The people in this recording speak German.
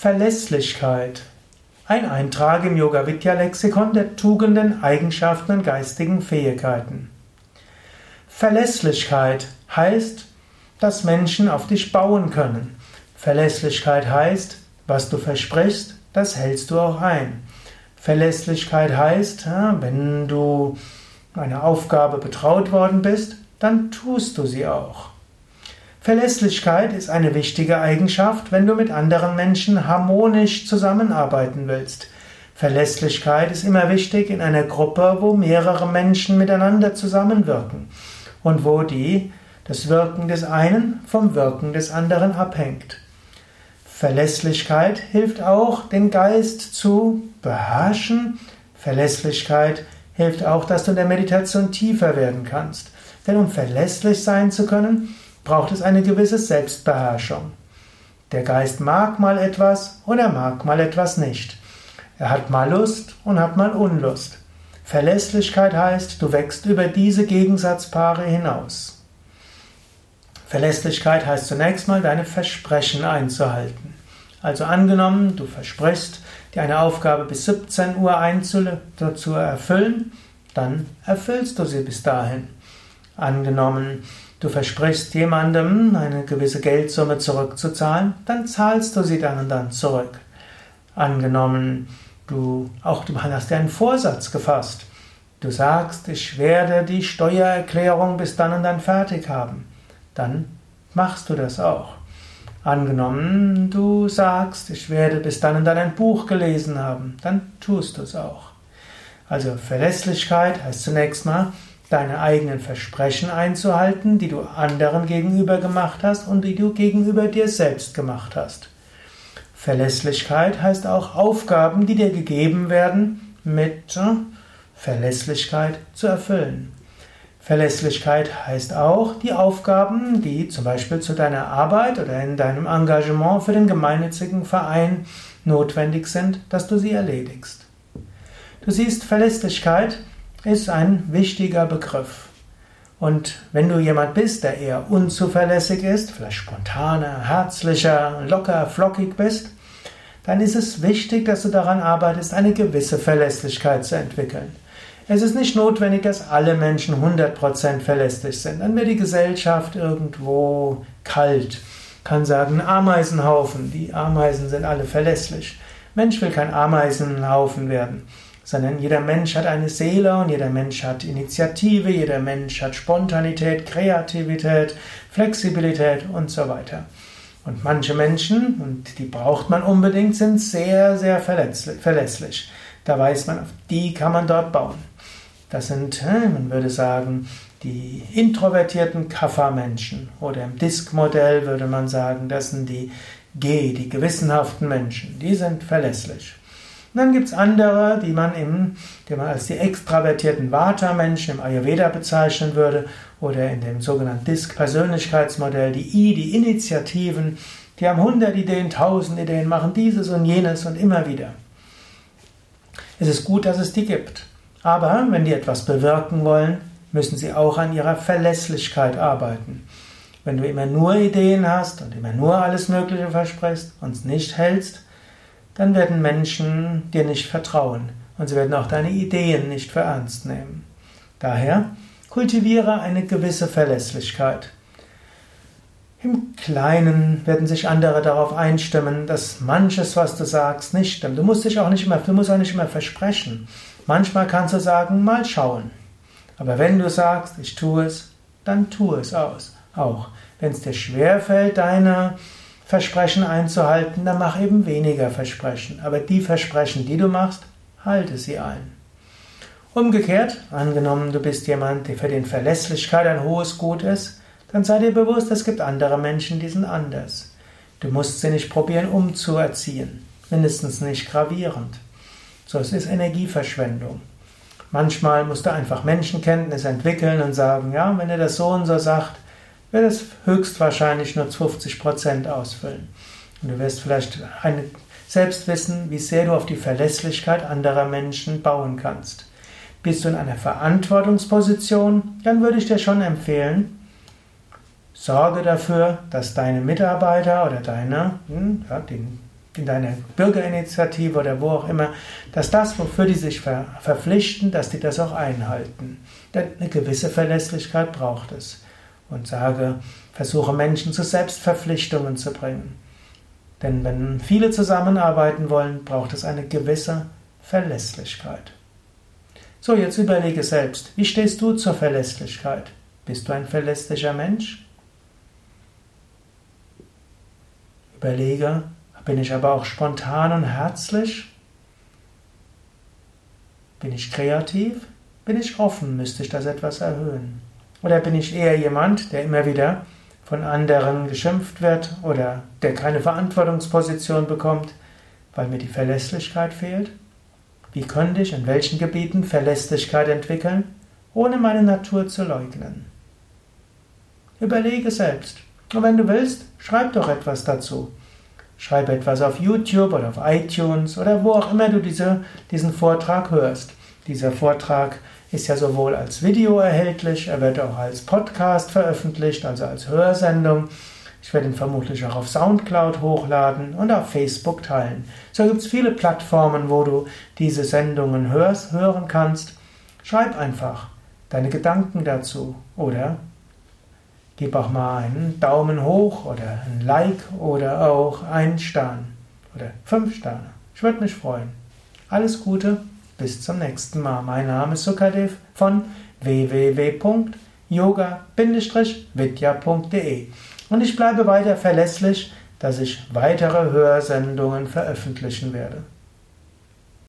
Verlässlichkeit. Ein Eintrag im Yoga Vidya Lexikon der Tugenden, Eigenschaften und geistigen Fähigkeiten. Verlässlichkeit heißt, dass Menschen auf dich bauen können. Verlässlichkeit heißt, was du versprichst, das hältst du auch ein. Verlässlichkeit heißt, wenn du eine Aufgabe betraut worden bist, dann tust du sie auch. Verlässlichkeit ist eine wichtige Eigenschaft, wenn du mit anderen Menschen harmonisch zusammenarbeiten willst. Verlässlichkeit ist immer wichtig in einer Gruppe, wo mehrere Menschen miteinander zusammenwirken und wo die, das Wirken des einen vom Wirken des anderen abhängt. Verlässlichkeit hilft auch, den Geist zu beherrschen. Verlässlichkeit hilft auch, dass du in der Meditation tiefer werden kannst. Denn um verlässlich sein zu können, braucht es eine gewisse Selbstbeherrschung. Der Geist mag mal etwas und er mag mal etwas nicht. Er hat mal Lust und hat mal Unlust. Verlässlichkeit heißt, du wächst über diese Gegensatzpaare hinaus. Verlässlichkeit heißt zunächst mal, deine Versprechen einzuhalten. Also angenommen, du versprichst, dir eine Aufgabe bis 17 Uhr zu erfüllen, dann erfüllst du sie bis dahin. Angenommen, du versprichst jemandem eine gewisse Geldsumme zurückzuzahlen, dann zahlst du sie dann und dann zurück. Angenommen, du auch du hast dir einen Vorsatz gefasst. Du sagst, ich werde die Steuererklärung bis dann und dann fertig haben. Dann machst du das auch. Angenommen, du sagst, ich werde bis dann und dann ein Buch gelesen haben, dann tust du es auch. Also Verlässlichkeit heißt zunächst mal, deine eigenen Versprechen einzuhalten, die du anderen gegenüber gemacht hast und die du gegenüber dir selbst gemacht hast. Verlässlichkeit heißt auch Aufgaben, die dir gegeben werden, mit äh, Verlässlichkeit zu erfüllen. Verlässlichkeit heißt auch die Aufgaben, die zum Beispiel zu deiner Arbeit oder in deinem Engagement für den gemeinnützigen Verein notwendig sind, dass du sie erledigst. Du siehst, Verlässlichkeit ist ein wichtiger Begriff. Und wenn du jemand bist, der eher unzuverlässig ist, vielleicht spontaner, herzlicher, locker, flockig bist, dann ist es wichtig, dass du daran arbeitest, eine gewisse Verlässlichkeit zu entwickeln. Es ist nicht notwendig, dass alle Menschen 100% verlässlich sind. Dann wird die Gesellschaft irgendwo kalt. Kann sagen, Ameisenhaufen. Die Ameisen sind alle verlässlich. Mensch will kein Ameisenhaufen werden sondern jeder Mensch hat eine Seele und jeder Mensch hat Initiative, jeder Mensch hat Spontanität, Kreativität, Flexibilität und so weiter. Und manche Menschen, und die braucht man unbedingt, sind sehr, sehr verlässlich. Da weiß man, auf die kann man dort bauen. Das sind, man würde sagen, die introvertierten Kaffermenschen. Oder im Disk-Modell würde man sagen, das sind die G, die gewissenhaften Menschen. Die sind verlässlich. Und dann gibt es andere, die man, im, die man als die extravertierten Vata-Menschen im Ayurveda bezeichnen würde oder in dem sogenannten DISC-Persönlichkeitsmodell, die I, die Initiativen, die haben 100 Ideen, 1000 Ideen, machen dieses und jenes und immer wieder. Es ist gut, dass es die gibt. Aber wenn die etwas bewirken wollen, müssen sie auch an ihrer Verlässlichkeit arbeiten. Wenn du immer nur Ideen hast und immer nur alles Mögliche versprichst und es nicht hältst, dann werden Menschen dir nicht vertrauen und sie werden auch deine Ideen nicht für ernst nehmen. Daher kultiviere eine gewisse Verlässlichkeit. Im Kleinen werden sich andere darauf einstimmen, dass manches, was du sagst, nicht stimmt. Du musst dich auch nicht immer, du musst auch nicht immer versprechen. Manchmal kannst du sagen, mal schauen. Aber wenn du sagst, ich tue es, dann tue es aus. Auch wenn es dir schwerfällt, deine Versprechen einzuhalten, dann mach eben weniger Versprechen. Aber die Versprechen, die du machst, halte sie ein. Umgekehrt, angenommen, du bist jemand, der für den Verlässlichkeit ein hohes Gut ist, dann sei dir bewusst, es gibt andere Menschen, die sind anders. Du musst sie nicht probieren umzuerziehen, mindestens nicht gravierend. So, es ist Energieverschwendung. Manchmal musst du einfach Menschenkenntnis entwickeln und sagen, ja, wenn er das so und so sagt, wird es höchstwahrscheinlich nur 50% ausfüllen. Und du wirst vielleicht eine, selbst wissen, wie sehr du auf die Verlässlichkeit anderer Menschen bauen kannst. Bist du in einer Verantwortungsposition, dann würde ich dir schon empfehlen, sorge dafür, dass deine Mitarbeiter oder deine, hm, ja, den in deiner Bürgerinitiative oder wo auch immer, dass das, wofür die sich ver verpflichten, dass die das auch einhalten. Denn eine gewisse Verlässlichkeit braucht es. Und sage, versuche Menschen zu Selbstverpflichtungen zu bringen. Denn wenn viele zusammenarbeiten wollen, braucht es eine gewisse Verlässlichkeit. So, jetzt überlege selbst, wie stehst du zur Verlässlichkeit? Bist du ein verlässlicher Mensch? Überlege, bin ich aber auch spontan und herzlich? Bin ich kreativ? Bin ich offen? Müsste ich das etwas erhöhen? Oder bin ich eher jemand, der immer wieder von anderen geschimpft wird oder der keine Verantwortungsposition bekommt, weil mir die Verlässlichkeit fehlt? Wie könnte ich in welchen Gebieten Verlässlichkeit entwickeln, ohne meine Natur zu leugnen? Überlege selbst. Und wenn du willst, schreib doch etwas dazu. Schreib etwas auf YouTube oder auf iTunes oder wo auch immer du diese, diesen Vortrag hörst. Dieser Vortrag ist ja sowohl als Video erhältlich, er wird auch als Podcast veröffentlicht, also als Hörsendung. Ich werde ihn vermutlich auch auf Soundcloud hochladen und auf Facebook teilen. So gibt es viele Plattformen, wo du diese Sendungen hörst, hören kannst. Schreib einfach deine Gedanken dazu oder gib auch mal einen Daumen hoch oder ein Like oder auch einen Stern oder fünf Sterne. Ich würde mich freuen. Alles Gute, bis zum nächsten Mal. Mein Name ist Sukadev von www.yoga-vidya.de und ich bleibe weiter verlässlich, dass ich weitere Hörsendungen veröffentlichen werde.